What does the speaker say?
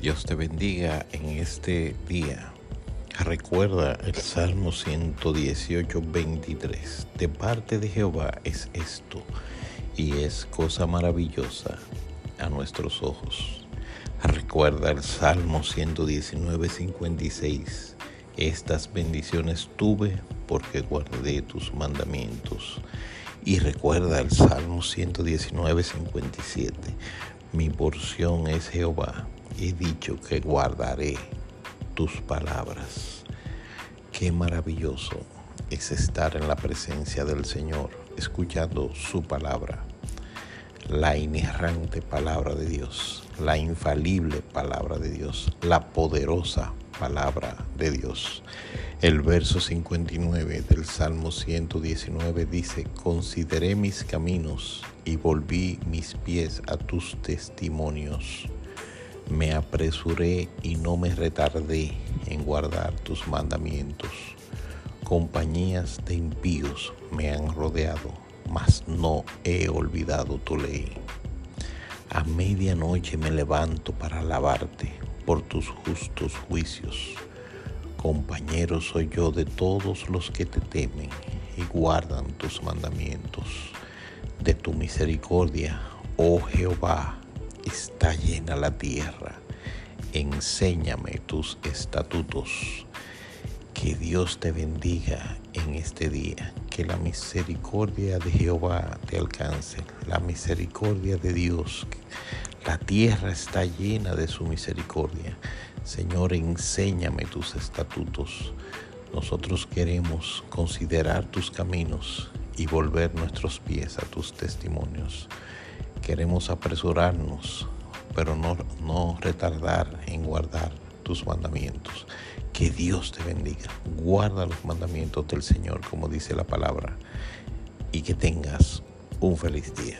Dios te bendiga en este día. Recuerda el Salmo 118, 23. De parte de Jehová es esto y es cosa maravillosa a nuestros ojos. Recuerda el Salmo 119, 56. Estas bendiciones tuve porque guardé tus mandamientos. Y recuerda el Salmo 119, 57. Mi porción es Jehová. He dicho que guardaré tus palabras. Qué maravilloso es estar en la presencia del Señor, escuchando su palabra, la inerrante palabra de Dios, la infalible palabra de Dios, la poderosa palabra de Dios. El verso 59 del Salmo 119 dice, consideré mis caminos y volví mis pies a tus testimonios. Me apresuré y no me retardé en guardar tus mandamientos. Compañías de impíos me han rodeado, mas no he olvidado tu ley. A medianoche me levanto para alabarte por tus justos juicios. Compañero soy yo de todos los que te temen y guardan tus mandamientos. De tu misericordia, oh Jehová, está llena la tierra. Enséñame tus estatutos. Que Dios te bendiga en este día. Que la misericordia de Jehová te alcance. La misericordia de Dios la tierra está llena de su misericordia. Señor, enséñame tus estatutos. Nosotros queremos considerar tus caminos y volver nuestros pies a tus testimonios. Queremos apresurarnos, pero no, no retardar en guardar tus mandamientos. Que Dios te bendiga. Guarda los mandamientos del Señor, como dice la palabra, y que tengas un feliz día.